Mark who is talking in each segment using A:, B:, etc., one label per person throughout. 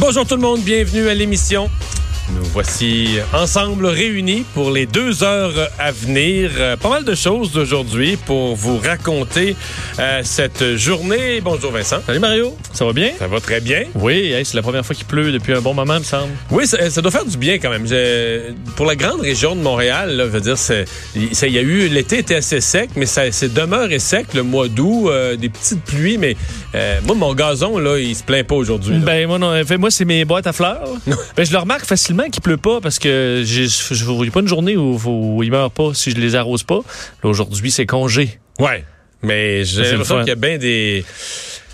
A: Bonjour tout le monde, bienvenue à l'émission. Nous voici ensemble réunis pour les deux heures à venir. Euh, Pas mal de choses d'aujourd'hui pour vous raconter euh, cette journée. Bonjour Vincent.
B: Salut Mario, ça va bien?
A: Ça va très bien.
B: Oui, hey, c'est la première fois qu'il pleut depuis un bon moment, me semble.
A: Oui, ça, ça doit faire du bien quand même. Je- pour la grande région de Montréal, là, je veux dire, il y a eu l'été était assez sec, mais ça c'est demeuré sec le mois d'août, euh, des petites pluies, mais moi mon gazon là, il se plaint pas aujourd'hui.
B: Ben moi non, fait, moi c'est mes boîtes à fleurs. ben je le remarque facilement qu'il pleut pas parce que je vois pas une journée où, où il meurt pas si je les arrose pas. Aujourd'hui c'est congé.
A: Ouais, mais j'ai l'impression qu'il y a bien des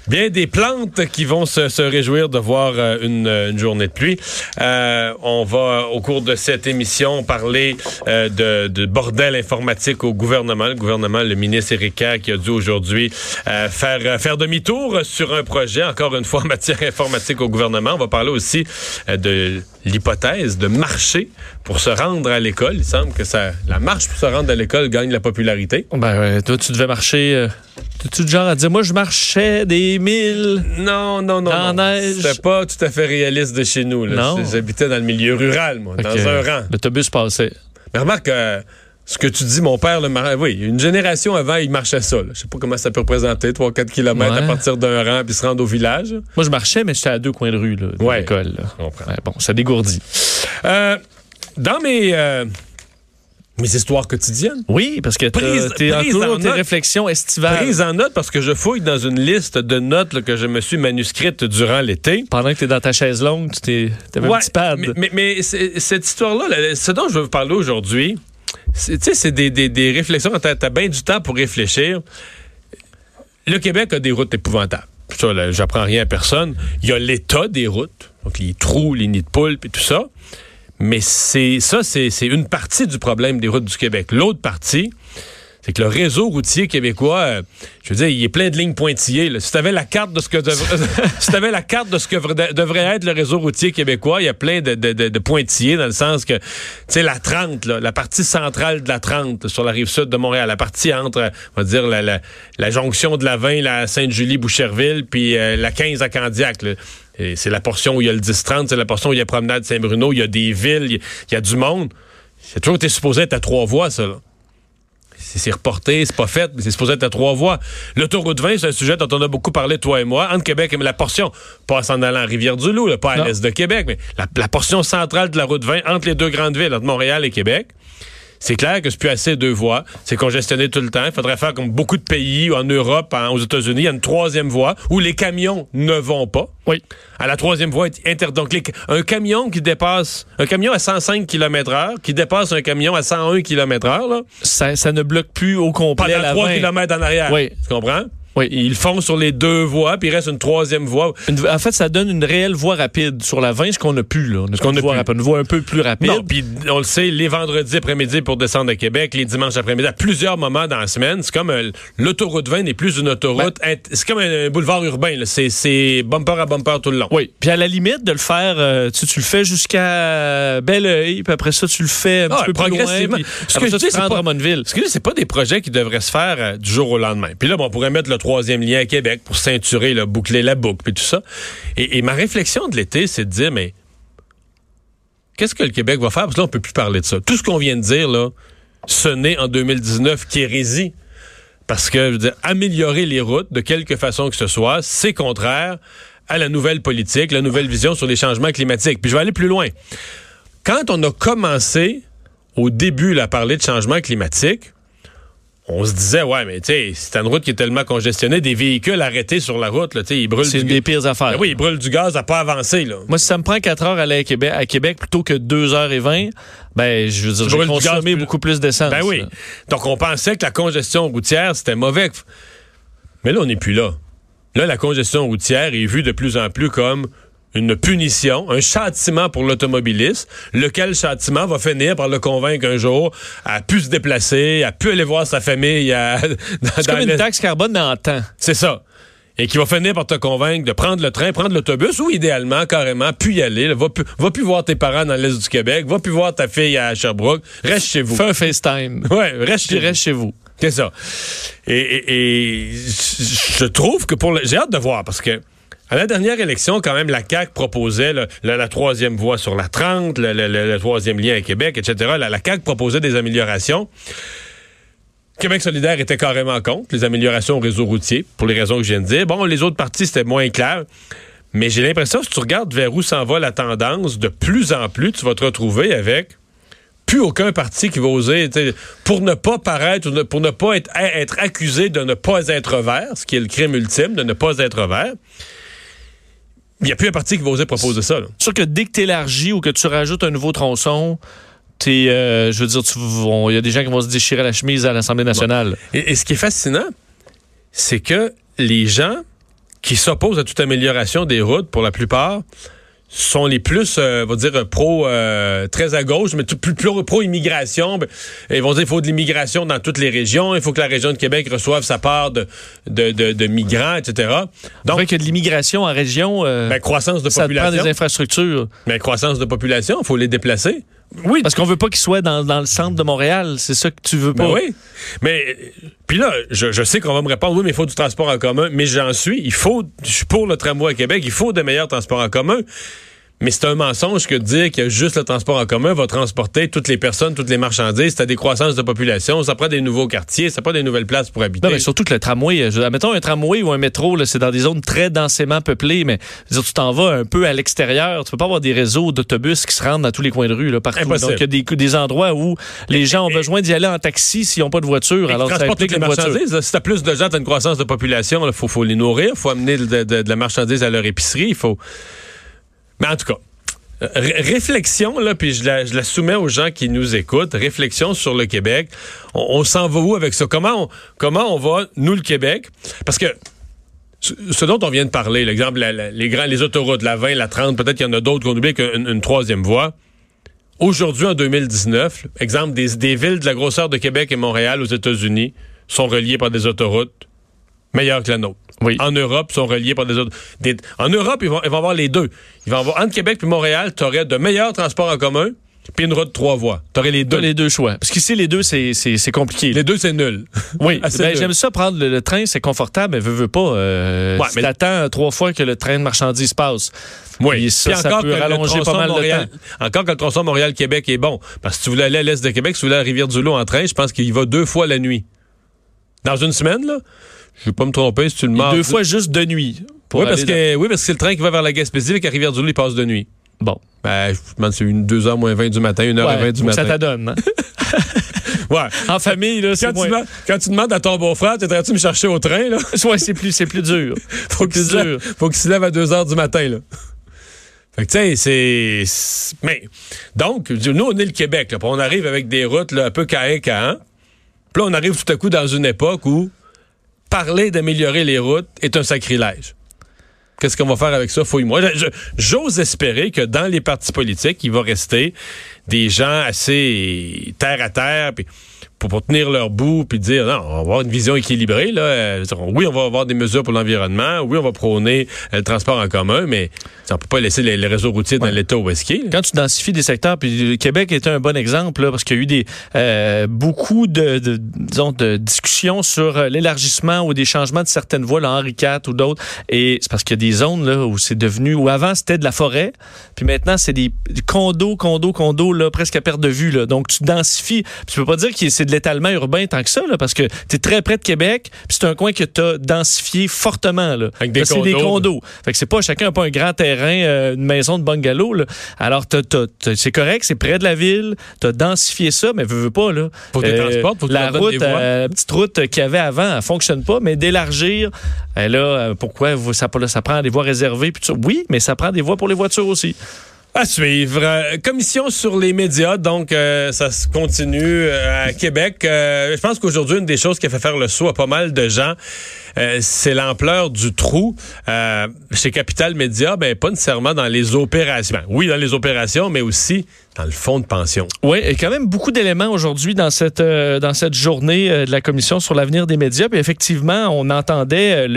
A: bien des plantes qui vont se, se réjouir de voir euh, une, une journée de pluie. Euh, on va au cours de cette émission parler euh, de, de bordel informatique au gouvernement. Le gouvernement, le ministre Erika qui a dû aujourd'hui euh, faire faire demi-tour sur un projet. Encore une fois en matière informatique au gouvernement. On va parler aussi de l'hypothèse de marcher pour se rendre à l'école. Il semble que ça, la marche pour se rendre à l'école gagne la popularité.
B: Ben euh, toi tu devais marcher. Euh, tu du genre à dire moi je marchais des milles?
A: Non, non, non.
B: La neige.
A: C'était pas tout à fait réaliste de chez nous. là.
B: Non.
A: J'habitais dans le milieu rural, moi, dans un rang.
B: L'autobus passait.
A: Mais remarque, euh, ce que tu dis, mon père, le mar... oui, une génération avant, il marchait ça. Je sais pas comment ça peut représenter, 3-4 km à partir d'un rang puis se rendre au village.
B: Moi je marchais mais j'étais à deux coins de rue là, de
A: Ouais.
B: l'école. Ouais, bon, ça dégourdit.
A: Euh, dans mes, euh, mes histoires quotidiennes,
B: Oui, parce que
A: Prise-
B: t'es tes réflexions estivales.
A: prise en note parce que je fouille dans une liste de notes là, que je me suis manuscrite durant l'été.
B: Pendant que t'es dans ta chaise longue, tu t'es t'avais
A: Ouais,
B: un petit pad.
A: Mais, mais- mais c'est- cette histoire-là, là, ce dont je veux vous parler aujourd'hui, tu sais, c'est des, des- des réflexions. T'as as bien du temps pour réfléchir, le Québec a des routes épouvantables. Ça, j'apprends rien à personne. Il y a l'état des routes, donc les trous, les nids de poulpe et tout ça. Mais c'est ça, c'est une partie du problème des routes du Québec. L'autre partie, c'est que le réseau routier québécois, euh, je veux dire, il est plein de lignes pointillées. là. Si tu avais la carte de ce que devrait, si t'avais la carte de ce que vra- devrait être le réseau routier québécois, il y a plein de, de, de- pointillés dans le sens que, tu sais, la 30, là, la partie centrale de la 30 sur la rive sud de Montréal, la partie entre, euh, on va dire, la, jonction de la 20, la Sainte-Julie-Boucherville, puis euh, la 15 à Candiac. là. C'est la portion où il y a le 10-30, c'est la portion où il y a Promenade Saint-Bruno, il y a des villes, il y a- il y a du monde. C'est toujours été supposé être à trois voies, ça. là. C'est reporté, c'est pas fait, mais c'est supposé être à trois voies. L'autoroute 20, c'est un sujet dont on a beaucoup parlé, toi et moi, entre Québec et la portion, pas en allant à Rivière-du-Loup, pas à l'est de Québec, mais la, la portion centrale de la route 20 entre les deux grandes villes, entre Montréal et Québec. C'est clair que c'est plus assez deux voies. C'est congestionné tout le temps. Il faudrait faire comme beaucoup de pays en Europe, en- aux États-Unis, il y a une troisième voie où les camions ne vont pas.
B: Oui.
A: À la troisième voie est inter... Donc, les- un camion qui dépasse... Un camion à 105 km heure, qui dépasse un camion à 101 km heure, là,
B: Ça, ça ne bloque plus au complet
A: pendant
B: la
A: 3
B: 20.
A: km en arrière.
B: Oui.
A: Tu comprends?
B: Oui.
A: Ils font sur les deux voies, puis il reste une troisième voie.
B: Une- en fait, ça donne une réelle voie rapide sur la 20, ce qu'on n'a plus. Là. A
A: qu'on
B: une,
A: a
B: voie une voie un peu plus rapide.
A: Non, puis on le sait, les vendredis après-midi pour descendre à Québec, les dimanches après-midi, à plusieurs moments dans la semaine, c'est comme euh, l'autoroute 20 n'est plus une autoroute, int- c'est comme un, un boulevard urbain, là. c'est bumper à bumper tout le long.
B: Oui. Puis à la limite de le faire, euh, tu, tu le fais jusqu'à Belleuil, puis après ça, tu le fais un
A: Ah,
B: petit peu plus loin.
A: progressivement.
B: puis
A: Ce
B: après
A: que
B: ça,
A: je dis,
B: tu te
A: c'est pas-. Parce que c'est pas des projets qui devraient se faire euh, du jour au lendemain. Puis là, bon, on pourrait mettre le troisième lien à Québec pour ceinturer, boucler la boucle, puis tout ça. Et, ma réflexion de l'été, c'est de dire, mais qu'est-ce que le Québec va faire? Parce que là, on peut plus parler de ça. Tout ce qu'on vient de dire, là, ce n'est en 2019 qu'hérésie. Parce que, je veux dire, améliorer les routes de quelque façon que ce soit, c'est contraire à la nouvelle politique, la nouvelle vision sur les changements climatiques. Puis je vais aller plus loin. Quand on a commencé au début à parler de changement climatique, on se disait, ouais, mais tu sais, c'est une route qui est tellement congestionnée, des véhicules arrêtés sur la route, là, tu sais, ils brûlent
B: C'est une des pires affaires.
A: Ben oui, ils brûlent du gaz à pas avancer, là.
B: Moi, si ça me prend 4 heures à aller à Québec, à Québec plutôt que 2h20, ben, je veux dire,
A: gaz
B: consommé
A: plus-
B: beaucoup plus d'essence.
A: Ben oui.
B: là.
A: Donc, on pensait que la congestion routière, c'était mauvais. Mais là, on n'est plus là. Là, la congestion routière est vue de plus en plus comme une punition, un châtiment pour l'automobiliste, lequel châtiment va finir par le convaincre un jour à plus se déplacer, à plus aller voir sa famille. à-
B: C'est comme une taxe carbone dans le temps.
A: C'est ça. Et qui va finir par te convaincre de prendre le train, prendre l'autobus ou idéalement, carrément, puis y aller. là. Va, plus, va plus voir tes parents dans l'Est du Québec, va plus voir ta fille à Sherbrooke. Reste chez vous.
B: Fais un FaceTime.
A: Ouais, reste chez vous.
B: reste chez vous.
A: C'est ça. Et, et- et je trouve que pour le, j'ai hâte de voir parce que à la dernière élection, quand même, la CAQ proposait la, troisième voie sur la 30, le, troisième lien à Québec, etc. La, la CAQ proposait des améliorations. Québec solidaire était carrément contre les améliorations au réseau routier, pour les raisons que je viens de dire. Bon, les autres partis, c'était moins clair. Mais j'ai l'impression, si tu regardes vers où s'en va la tendance, de plus en plus, tu vas te retrouver avec plus aucun parti qui va oser, pour ne pas paraître, pour ne pas être, être accusé de ne pas être vert, ce qui est le crime ultime, de ne pas être vert. Il n'y a plus un parti qui va oser proposer ça.
B: C'est sûr que dès que tu élargis ou que tu rajoutes un nouveau tronçon, t'es, euh, je veux dire, il y a des gens qui vont se déchirer la chemise à l'Assemblée nationale.
A: Et, et ce qui est fascinant, c'est que les gens qui s'opposent à toute amélioration des routes, pour la plupart, sont les plus, euh, on va dire, pro, euh, très à gauche, mais tout- plus, plus pro-immigration. Ben, ils vont dire qu'il faut de l'immigration dans toutes les régions, il faut que la région de Québec reçoive sa part de, de, de- de migrants, etc.
B: Donc,
A: Donc,
B: vrai que de l'immigration en région, euh,
A: ben, croissance de
B: ça te prend
A: population.
B: des infrastructures.
A: Mais croissance de population, il faut les déplacer. Oui,
B: Parce qu'on veut pas qu'ils soient dans, dans le centre de Montréal. C'est ça que tu veux pas.
A: Ben oui. Mais, puis là, je, je sais qu'on va me répondre, oui, mais il faut du transport en commun. Mais j'en suis. Il faut, je suis pour le tramway à Québec. Il faut de meilleurs transports en commun. Mais c'est un mensonge que de dire que juste le transport en commun va transporter toutes les personnes, toutes les marchandises. C'est à des croissances de population. Ça prend des nouveaux quartiers. Ça prend des nouvelles places pour habiter.
B: Non, mais surtout que le tramway, euh, je, admettons un tramway ou un métro, c'est dans des zones très densément peuplées, mais dire, tu t'en vas un peu à l'extérieur. Tu peux pas avoir des réseaux d'autobus qui se rendent dans tous les coins de rue, là, partout.
A: Impossible.
B: Donc, il y a des, des endroits où les gens ont besoin d'y aller en taxi s'ils n'ont pas de voiture. Alors, ça implique
A: les marchandises. là. Si t'as plus de gens, t'as une croissance de population, il faut, faut les nourrir, faut amener de, de- de la marchandise à leur épicerie, il faut. Mais en tout cas, ré- réflexion, là, puis je la, soumets aux gens qui nous écoutent, réflexion sur le Québec. On, s'en va où avec ça? Comment on, va, nous, le Québec? Parce que ce dont on vient de parler, l'exemple, les, grands, les autoroutes, la 20, la 30, peut-être qu'il y en a d'autres qu'on oublie qu'une une troisième voie. Aujourd'hui, en 2019, exemple, des, des villes de la grosseur de Québec et Montréal aux États-Unis sont reliées par des autoroutes meilleures que la nôtre.
B: Oui.
A: En Europe, sont reliées par des autres. des- en Europe, ils vont, ils vont avoir les deux. Ils vont avoir entre Québec et Montréal, tu aurais de meilleurs transports en commun, puis une route de trois voies. Tu aurais les deux.
B: Les deux choix. Parce qu'ici, les deux, c'est compliqué.
A: Les deux, c'est nul.
B: Oui, ben, j'aime ça prendre le, le train, c'est confortable, mais veux, veux pas. Euh,
A: Ouais,
B: si
A: mais-
B: t'attends trois fois que le train de marchandises passe.
A: Oui,
B: Puis ça,
A: Puis
B: ça peut
A: le
B: rallonger pas
A: tronçon
B: mal
A: Montréal-
B: temps.
A: Encore que le tronçon Montréal-Québec est bon. Parce que si tu voulais aller à l'est de Québec, si tu voulais à Rivière-du-Loup en train, je pense qu'il va deux fois la nuit. Dans une semaine, là. Je vais pas me tromper si tu le
B: Et
A: marques.
B: deux fois juste de nuit. pour
A: Oui, parce que, oui, parce que c'est le train qui va vers la Gaspésie, et qu'à Rivière-du-Loup, il passe de nuit.
B: Bon.
A: Ben, je me demande si c'est une 2h moins 20 du matin, 1h20
B: Ouais,
A: du
B: que ça
A: matin.
B: t'adonne. hein.
A: Ouais.
B: en famille, là, c'est
A: Quand tu,
B: moins...
A: quand tu demandes à ton beau-frère, t'aimerais-tu me chercher au train, là?
B: Ouais, c'est plus, c'est plus dur.
A: Faut qu'il
B: C'est
A: se, lève- faut qu'il se lève à 2h du matin, là. Fait que, tu sais, c'est. c'est- Mais, donc, nous, on est le Québec, là. on arrive avec des routes, là, un peu caïn caïn. Puis là, on arrive tout à coup dans une époque où parler d'améliorer les routes est un sacrilège. Qu'est-ce qu'on va faire avec ça? Fouille-moi. J'ose espérer que dans les partis politiques, il va rester des gens assez terre à terre, puis pour, pour tenir leur bout, puis dire non, on va avoir une vision équilibrée. Là. Euh, oui, on va avoir des mesures pour l'environnement. Oui, on va prôner euh, le transport en commun, mais on peut pas laisser les, les réseaux routiers dans l'état où est-ce qu'il est.
B: Quand tu densifies des secteurs, puis le Québec était un bon exemple, là, parce qu'il y a eu des euh, beaucoup de, de, disons, de discussions sur l'élargissement ou des changements de certaines voies, là, Henri IV ou d'autres. Et c'est parce qu'il y a des zones là, où c'est devenu, où avant c'était de la forêt, puis maintenant c'est des condos, condos, condos, là, presque à perte de vue. Là. Donc tu densifies. Puis tu peux pas dire que c'est de l'étalement urbain tant que ça, là, parce que tu es très près de Québec, puis c'est un coin que tu as densifié fortement. Là.
A: Avec des
B: Là, c'est des
A: condos.
B: condos. Fait que c'est pas chacun pas un grand terrain, euh, une maison de bungalow. Là. Alors, t'as- t'as- t'as- c'est correct, c'est près de la ville, tu as densifié ça, mais veux, veux pas. Là.
A: Transportes, faut que tu
B: la route,
A: des
B: euh, la petite route qu'il y avait avant, elle fonctionne pas, mais d'élargir, euh, là, euh, pourquoi vous- ça, ça prend des voies réservées? puis? Oui, mais ça prend des voies pour les voitures aussi.
A: À suivre. Euh, commission sur les médias, donc euh, ça se continue euh, à Québec. Euh, je pense qu'aujourd'hui, une des choses qui a fait faire le saut à pas mal de gens, c'est l'ampleur du trou. Chez Capital Média, ben pas nécessairement dans les opérations. Ben, oui, dans les opérations, mais aussi dans le fonds de pension.
B: Oui, et quand même beaucoup d'éléments aujourd'hui dans cette euh, dans cette journée euh, de la commission sur l'avenir des médias. Puis effectivement, on entendait euh,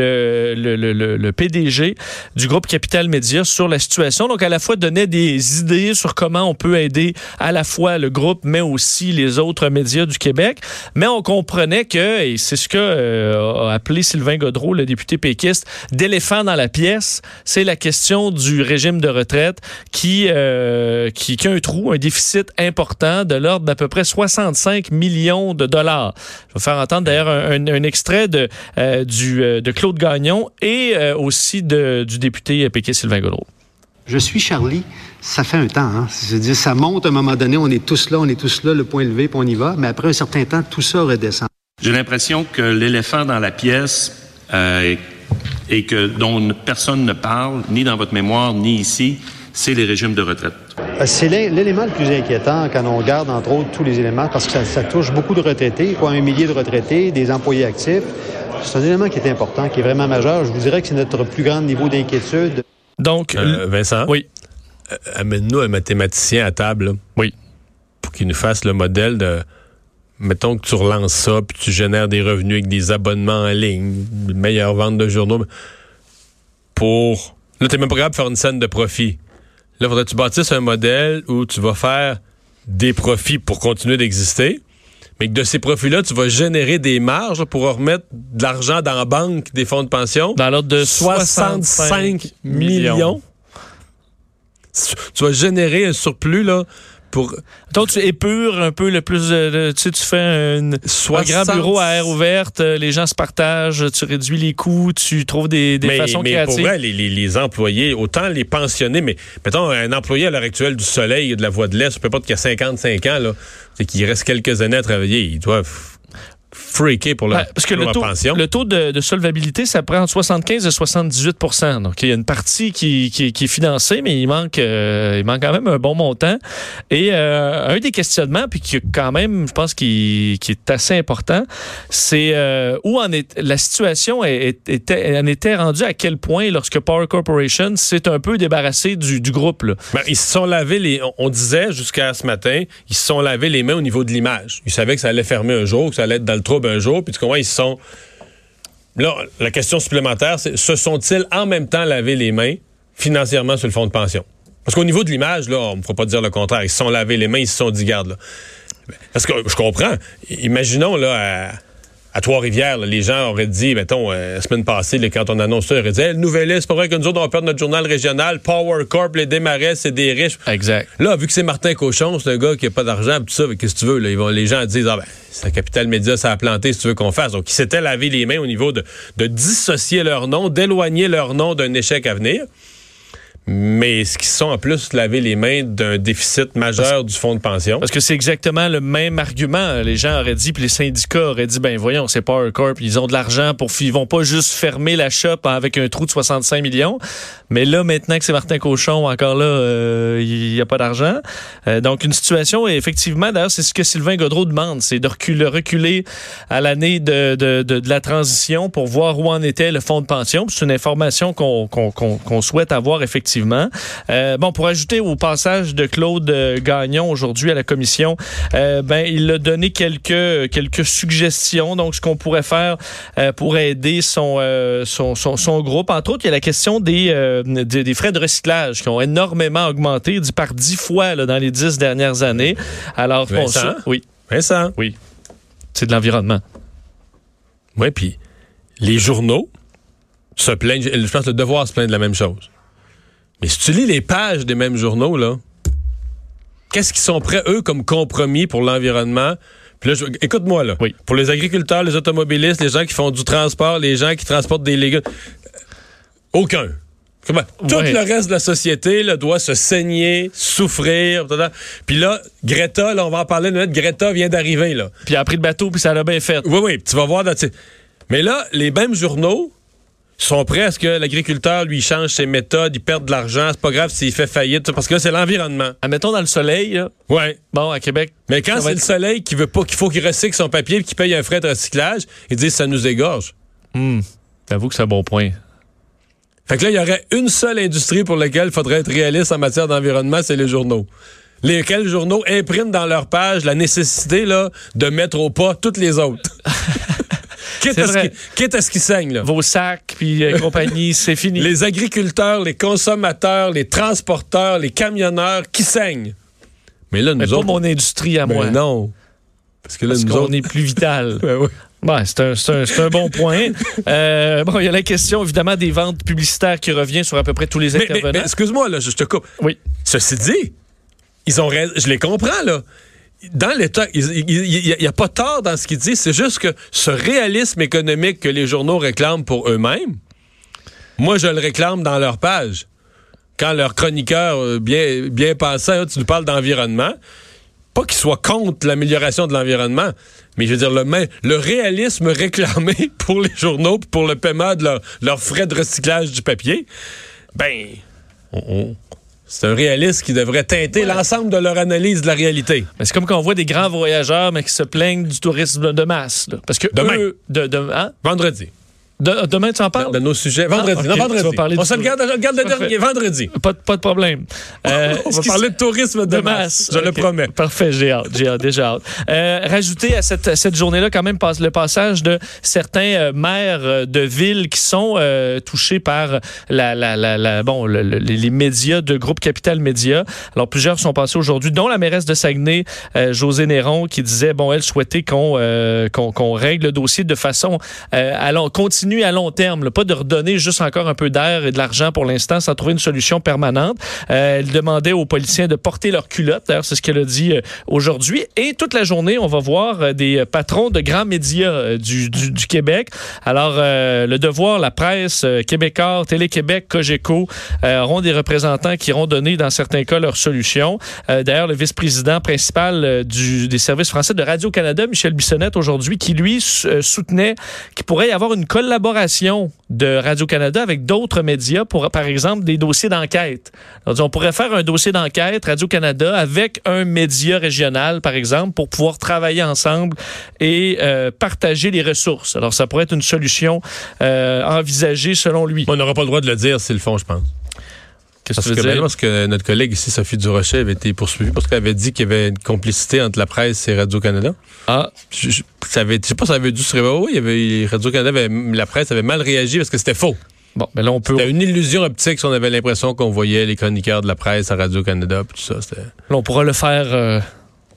B: le, le, le, le- PDG du groupe Capital Média sur la situation. Donc à la fois donnait des idées sur comment on peut aider à la fois le groupe, mais aussi les autres médias du Québec. Mais on comprenait que, et c'est ce que euh, a appelé Sylvain Godreau, le député péquiste, d'éléphant dans la pièce, c'est la question du régime de retraite qui, euh, qui, qui a un trou, un déficit important de l'ordre d'à peu près 65 millions de dollars. Je vais faire entendre d'ailleurs un, un- un extrait de, euh, du, euh, de Claude Gagnon et euh, aussi de, du député péquiste Sylvain Godreau.
C: Je suis Charlie. Ça fait un temps. Hein? C'est-à-dire, ça monte à un moment donné, on est tous là, on est tous là, le point levé, puis on y va. Mais après un certain temps, tout ça redescend.
D: J'ai l'impression que l'éléphant dans la pièce euh, et que dont personne ne parle, ni dans votre mémoire, ni ici, c'est les régimes de retraite.
C: Euh, C'est l'é- l'élément le plus inquiétant quand on regarde, entre autres, tous les éléments, parce que ça, ça touche beaucoup de retraités, quoi, un millier de retraités, des employés actifs. C'est un élément qui est important, qui est vraiment majeur. Je vous dirais que c'est notre plus grand niveau d'inquiétude.
B: Donc,
A: Euh, Vincent?
B: oui.
A: Euh, Amène-nous un mathématicien à table. là,
B: Oui.
A: Pour qu'il nous fasse le modèle de. Mettons que tu relances ça, puis tu génères des revenus avec des abonnements en ligne, une meilleure vente de journaux. Pour. Là, t'es même pas capable de faire une scène de profit. Là, faudrait que tu bâtisses un modèle où tu vas faire des profits pour continuer d'exister, mais que de ces profits-là, tu vas générer des marges pour remettre de l'argent dans la banque des fonds de pension?
B: dans l'ordre de
A: 65
B: 65
A: millions.
B: millions.
A: Tu vas générer un surplus là, pour
B: tu épures un peu le plus. tu sais, tu fais un, un
A: 60
B: grand bureau à air ouverte, euh, les gens se partagent, tu réduis les coûts, tu trouves des, des
A: mais,
B: façons
A: mais
B: créatives.
A: pour vrai, les, les- les employés, autant les pensionnés, mais mettons un employé à l'heure actuelle du Soleil et de la Voie de l'Est, peu importe qu'il a 55 ans, là, c'est qu'il reste quelques années à travailler, ils doivent freaker pour
B: parce que
A: pour
B: le taux,
A: pension.
B: le taux de, de solvabilité, ça prend entre 75 et 78 Donc, il y a une partie qui, qui, qui est financée, mais il manque, euh, il manque quand même un bon montant. Et euh, un des questionnements, puis qui est quand même, je pense, qui, qui est assez important, c'est euh, où en est la situation est, était, en était rendue à quel point lorsque Power Corporation s'est un peu débarrassé du, du groupe. Là?
A: Ben, ils se sont lavés les. on- On disait jusqu'à ce matin, ils se sont lavés les mains au niveau de l'image. Ils savaient que ça allait fermer un jour, que ça allait être dans le trouble un jour, puis tu comprends, ils sont. Là, la question supplémentaire, c'est se sont-ils en même temps lavé les mains financièrement sur le fonds de pension? Parce qu'au niveau de l'image, là, on ne pourra pas dire le contraire. Ils se sont lavés les mains, ils se sont dit, garde, là. Parce que je comprends. Imaginons, là, à, à Trois-Rivières, les gens auraient dit, mettons, euh, la semaine passée, là, quand on annonce ça, ils auraient dit, Hey, le nouvel c'est pas vrai que nous autres, on va perdre notre journal régional. Power Corp, les démarrais, c'est des riches.
B: Exact.
A: Là, vu que c'est Martin Cochon, c'est un gars qui a pas d'argent, tout ça, qu'est-ce que tu veux, là, ils vont, les gens disent, ah ben, c'est la Capital Média, ça a planté, si tu veux qu'on fasse. Donc, ils s'étaient lavé les mains au niveau de, de dissocier leur nom, d'éloigner leur nom d'un échec à venir. Mais ce qui sont en plus lavé les mains d'un déficit majeur du fonds de pension?
B: Parce que c'est exactement le même argument. Les gens auraient dit, puis les syndicats auraient dit, ben voyons, c'est Power Corp, ils ont de l'argent pour, ils vont pas juste fermer la shop avec un trou de 65 millions. Mais là, maintenant que c'est Martin Cochon, encore là, euh, il n'y a pas d'argent. Euh, donc une situation, et effectivement, d'ailleurs, c'est ce que Sylvain Godreau demande, c'est de reculer, reculer à l'année de, de, de, de la transition pour voir où en était le fonds de pension. C'est une information qu'on souhaite avoir effectivement. Euh, bon, pour ajouter au passage de Claude euh, Gagnon aujourd'hui à la commission, euh, ben il a donné quelques quelques suggestions. Donc, ce qu'on pourrait faire euh, pour aider son, son, son son groupe, entre autres, il y a la question des des, des frais de recyclage qui ont énormément augmenté, dit par dix fois là, dans les dix dernières années. Alors, bon,
A: Vincent?
B: ça- oui,
A: Vincent?
B: oui, c'est de l'environnement.
A: Oui, puis les journaux se plaignent. Je pense que le devoir se plaint de la même chose. Mais si tu lis les pages des mêmes journaux, là, qu'est-ce qu'ils sont prêts, eux, comme compromis pour l'environnement, Puis là, je- écoute-moi, là.
B: Oui.
A: Pour les agriculteurs, les automobilistes, les gens qui font du transport, les gens qui transportent des légumes, aucun. Comment? Tout
B: Ouais.
A: le reste de la société là, doit se saigner, souffrir. Puis là, Greta, là, on va en parler de. Greta vient d'arriver, là.
B: Puis a pris le bateau, puis ça l'a bien fait.
A: Oui, oui, tu vas voir. dans-. Mais là, les mêmes journaux sont prêts à ce que l'agriculteur, lui, change ses méthodes, il perd de l'argent. C'est pas grave s'il fait faillite, parce que là, c'est l'environnement.
B: Admettons dans le soleil, là,
A: Ouais.
B: bon, à Québec,
A: Mais quand c'est
B: être-
A: le soleil qui veut pas, qu'il faut qu'il recycle son papier et qu'il paye un frais de recyclage, ils disent ça nous égorge.
B: j'avoue que c'est un bon point.
A: Fait que là, il y aurait une seule industrie pour laquelle il faudrait être réaliste en matière d'environnement, c'est les journaux. Lesquels journaux impriment dans leur page la nécessité là, de mettre au pas toutes les autres. quitte, à ce qui- quitte à ce qu'ils saignent. Là.
B: Vos sacs, puis euh, compagnie, c'est fini.
A: Les agriculteurs, les consommateurs, les transporteurs, les camionneurs qui saignent? Mais là, nous
B: Mais pas
A: autres.
B: mon industrie à
A: Ben
B: moi.
A: non. Parce que là,
B: Parce
A: nous
B: qu'on
A: autres.
B: est plus vital.
A: Ben oui.
B: Ouais, c'est un, un- bon point. Euh, bon, il y a la question, évidemment, des ventes publicitaires qui revient sur à peu près tous les
A: Mais,
B: intervenants.
A: mais excuse-moi, là, je, je te coupe.
B: Oui.
A: Ceci dit, ils ont je les comprends, là. Dans l'État, il n'y a, pas tort dans ce qu'ils disent. C'est juste que ce réalisme économique que les journaux réclament pour eux-mêmes, moi, je le réclame dans leur page. Quand leur chroniqueur euh, bien, bien pensant, tu nous parles d'environnement, pas qu'ils soient contre l'amélioration de l'environnement, mais je veux dire, le, le réalisme réclamé pour les journaux pour le paiement de leur- leurs frais de recyclage du papier, ben, on- c'est un réalisme qui devrait teinter l'ensemble de leur analyse de la réalité.
B: Mais c'est comme quand on voit des grands voyageurs, mais qui se plaignent du tourisme de masse. là. Parce que
A: Demain.
B: eux, de, de- hein?
A: Vendredi.
B: De- demain, tu en parles?
A: De nos sujets. Vendredi.
B: Ah, ok.
A: Non, vendredi.
B: Tu vas parler
A: on se le garde, je le dernier. Vendredi.
B: Pas, de- pas de problème. Euh,
A: on
B: ce
A: va parler de tourisme de, masse. Je le promets.
B: Parfait, j'ai hâte, j'ai hâte, déjà hâte. Euh, rajouter à cette, cette journée-là quand même le passage de certains euh, maires euh, de villes qui sont euh, touchés par la, la, la, la- bon, le- le- les médias de groupe Capital Média. Alors plusieurs sont passés aujourd'hui, dont la mairesse de Saguenay, euh, José Néron, qui disait bon, elle souhaitait qu'on euh, règle le dossier de façon euh, à long, continue à long terme, pas de redonner juste encore un peu d'air et de l'argent pour l'instant sans trouver une solution permanente. Euh, elle demandait aux policiers de porter leur culotte. D'ailleurs, c'est ce qu'elle a dit euh, aujourd'hui. Et toute la journée, on va voir euh, des patrons de grands médias du, Québec. Alors, le Devoir, la presse, Québécois, Télé-Québec, Cogeco auront des représentants qui iront donner, dans certains cas, leurs solutions. D'ailleurs, le vice-président principal des services français de Radio-Canada, Michel Bissonnette, aujourd'hui, qui, lui, soutenait qu'il pourrait y avoir une collaboration de Radio-Canada avec d'autres médias pour, par exemple, des dossiers d'enquête. On pourrait faire un dossier d'enquête Radio-Canada avec un média régional, par exemple, pour pouvoir travailler ensemble et euh, partager les ressources. Alors, ça pourrait être une solution euh, envisagée selon lui.
A: On n'aura pas le droit de le dire s'ils le font, je pense.
B: Qu'est-ce
A: Parce
B: que tu veux
A: ben,
B: dire?
A: parce que notre collègue ici, Sophie Durocher, avait été poursuivie parce qu'elle avait dit qu'il y avait une complicité entre la presse et Radio-Canada.
B: Ah,
A: Je, je, ça avait, je sais pas si ça avait dû se avait, Radio-Canada, avait- la presse avait mal réagi parce que c'était faux.
B: bon, mais là, on peut,
A: C'était une illusion optique si on avait l'impression qu'on voyait les chroniqueurs de la presse à Radio-Canada tout ça.
B: Là, on pourra le faire euh,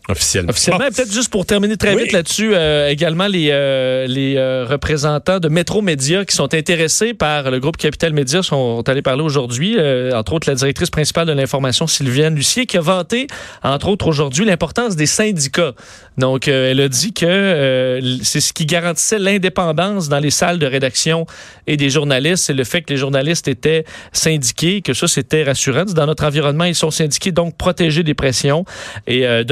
A: officiellement.
B: Officiellement,
A: Bon.
B: peut-être juste pour terminer très
A: Oui.
B: vite là-dessus, euh, également les, euh, les euh, représentants de Métro Média qui sont intéressés par le groupe Capital Média sont allés parler aujourd'hui, entre autres la directrice principale de l'information, Sylviane Lucier, qui a vanté, entre autres aujourd'hui, l'importance des syndicats. Donc, elle a dit que c'est ce qui garantissait l'indépendance dans les salles de rédaction et des journalistes, c'est le fait que les journalistes étaient syndiqués, que ça, c'était rassurant. Dans notre environnement, ils sont syndiqués, donc protégés des pressions et euh,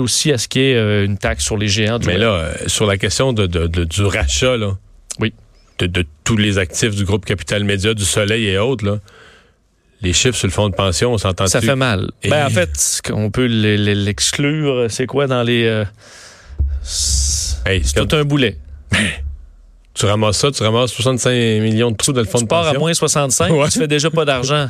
B: aussi à ce qu'il y ait euh, une taxe sur les géants du
A: Mais
B: web.
A: là, euh, sur la question de, de- de- du rachat, là,
B: Oui.
A: de, de tous les actifs du groupe Capital Média, du Soleil et autres, là, les chiffres sur le fonds de pension, on s'entend
B: ça fait mal.
A: Et-
B: Ben, en fait, on peut l'exclure. C'est quoi dans les... euh, c'est
A: Hey,
B: c'est
A: quand
B: tout un boulet.
A: tu ramasses ça, tu ramasses 65 millions de trous dans le fonds
B: Tu
A: de
B: pars
A: pension.
B: à moins 65,
A: Ouais.
B: tu fais déjà pas d'argent.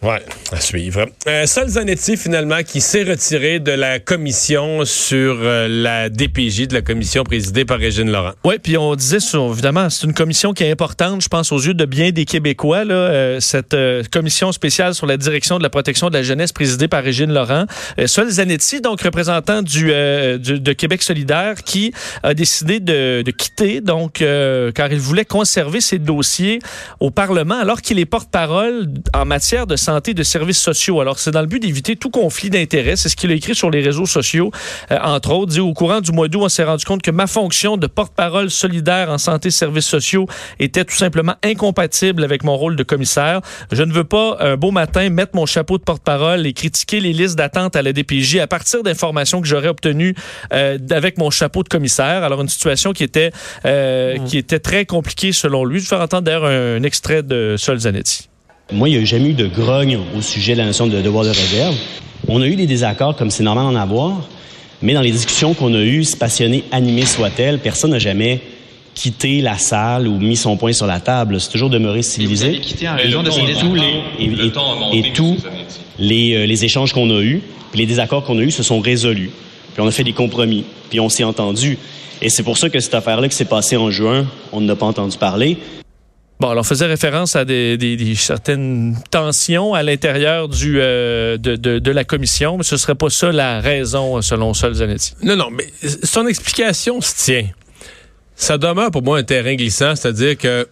A: Ouais, à suivre. Euh, Sol Zanetti, finalement, qui s'est retiré de la commission sur euh, la DPJ, de la commission présidée par Régine Laurent.
B: Oui, puis on disait, sur, évidemment, c'est une commission qui est importante, je pense, aux yeux de bien des Québécois. Euh, cette euh, commission spéciale sur la direction de la protection de la jeunesse présidée par Régine Laurent. Sol Zanetti, donc représentant du, de Québec solidaire, qui a décidé de, de quitter, donc, car il voulait conserver ses dossiers au Parlement, alors qu'il est porte-parole en matière de santé et de services sociaux. Alors, c'est dans le but d'éviter tout conflit d'intérêts. C'est ce qu'il a écrit sur les réseaux sociaux, euh, entre autres. Dit, au courant du mois d'août, on s'est rendu compte que ma fonction de porte-parole solidaire en santé et services sociaux était tout simplement incompatible avec mon rôle de commissaire. Je ne veux pas, un beau matin, mettre mon chapeau de porte-parole et critiquer les listes d'attente à la DPJ à partir d'informations que j'aurais obtenues euh, avec mon chapeau de commissaire. Alors, une situation qui était, euh,
E: Mmh.
B: qui était très compliquée selon lui. Je vais faire entendre d'ailleurs un, extrait de Sol Zanetti.
E: Moi, il n'y a jamais eu de grogne au sujet de la notion de devoir de réserve. On a eu des désaccords, comme c'est normal d'en avoir, mais dans les discussions qu'on a eues, si passionné, animé soit-elle, personne n'a jamais quitté la salle ou mis son poing sur la table. C'est toujours demeuré civilisé.
F: quitté en raison de
E: Et
F: ces
E: tous et, les, euh, les échanges qu'on a eus, puis les désaccords qu'on a eus se sont résolus. Puis on a fait des compromis, puis on s'est entendu. Et c'est pour ça que cette affaire-là qui s'est passée en juin, on n'a pas entendu parler.
B: Bon, alors on faisait référence à des, certaines tensions à l'intérieur du euh, de, de- la commission, mais ce serait pas ça la raison selon Sol Zanetti.
A: Non, non, mais son explication se tient. Ça demeure pour moi un terrain glissant, c'est-à-dire que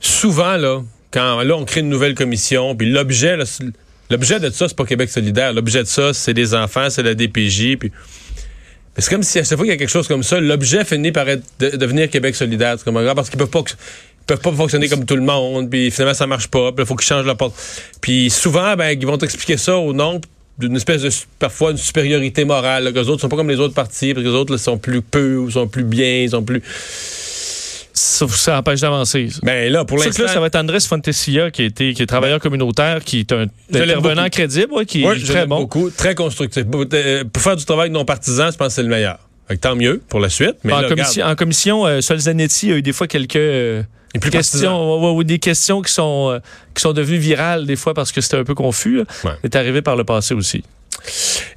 A: souvent, là, quand là, on crée une nouvelle commission, puis l'objet, l'objet de ça, c'est pas Québec solidaire. L'objet de ça, c'est les enfants, c'est la DPJ, puis. C'est comme si à chaque fois qu'il y a quelque chose comme ça, l'objet finit par être de, devenir Québec solidaire. Comme grand parce qu'ils peuvent pas peuvent pas fonctionner comme tout le monde, puis finalement ça marche pas, puis il faut qu'ils changent la porte. Puis souvent, ben, ils vont t'expliquer ça au nom d'une espèce de parfois une supériorité morale, là, que les autres sont pas comme les autres partis, parce que les autres là, sont plus peu, ou sont plus bien, ils sont plus.
B: Ça, ça empêche d'avancer.
A: Ben là, pour l'instant.
B: ça va être Andrés Fontesilla qui, qui est travailleur communautaire, qui est un intervenant crédible, ouais, qui
A: Ouais,
B: est très bon.
A: beaucoup, très constructif. Pour, euh, pour faire du travail non partisan, je pense que c'est le meilleur. Fait que tant mieux pour la suite. Mais
B: en,
A: là,
B: commission, en commission, euh, Sol Zanetti a eu des fois quelques euh,
A: Est plus
B: questions, ou des questions qui sont, euh, qui sont devenues virales des fois parce que c'était un peu confus.
A: Ouais.
B: C'est arrivé par le passé aussi.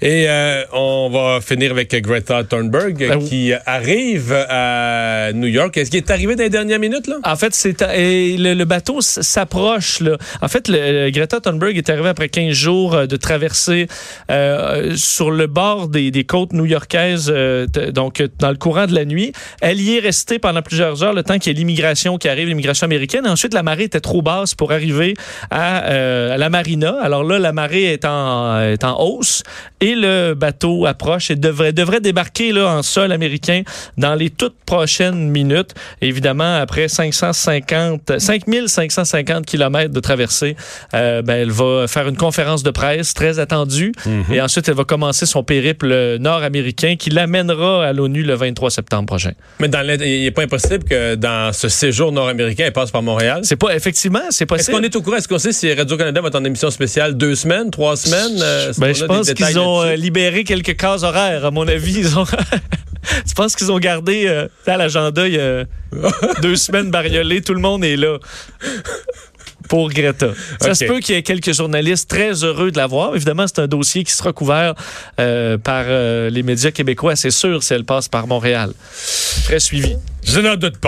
A: Et euh, on va finir avec Greta Thunberg
B: Ben oui.
A: qui arrive à New York. Est-ce qu'il est arrivé dans les dernières minutes, là?
B: En fait, c'est le, le bateau s'approche. En fait, le, Greta Thunberg est arrivé après 15 jours euh, de traversée euh, sur le bord des, des côtes new-yorkaises, euh, donc dans le courant de la nuit. Elle y est restée pendant plusieurs heures, le temps qu'il y ait l'immigration qui arrive, l'immigration américaine. Ensuite, la marée était trop basse pour arriver à, à la marina. Alors là, la marée est en, est en hausse et le bateau approche et devrait, devrait débarquer là, en sol américain dans les toutes prochaines minutes. Évidemment, après 550, 5550 kilomètres de traversée, euh, ben, elle va faire une conférence de presse très attendue et ensuite elle va commencer son périple nord-américain qui l'amènera à l'ONU le 23 septembre prochain.
A: Mais dans il n'est pas impossible que dans ce séjour nord-américain, elle passe par Montréal.
B: C'est pas effectivement, c'est
A: Est-ce
B: possible.
A: qu'on est au courant? Est-ce qu'on sait si Radio-Canada va être en émission spéciale deux semaines, trois semaines? Euh, est-ce
B: Ben, je pense qu'ils ont euh,
A: là-dessus?
B: libéré quelques cases horaires, à mon avis. Ils ont... je pense qu'ils ont gardé euh, à l'agenda, il y a deux semaines bariolées, tout le monde est là. Pour Greta. Ça se peut qu'il y ait quelques journalistes très heureux de la voir. Évidemment, c'est un dossier qui sera couvert euh, par euh, les médias québécois, c'est sûr, si elle passe par Montréal. Très suivi.
A: Je n'en doute pas.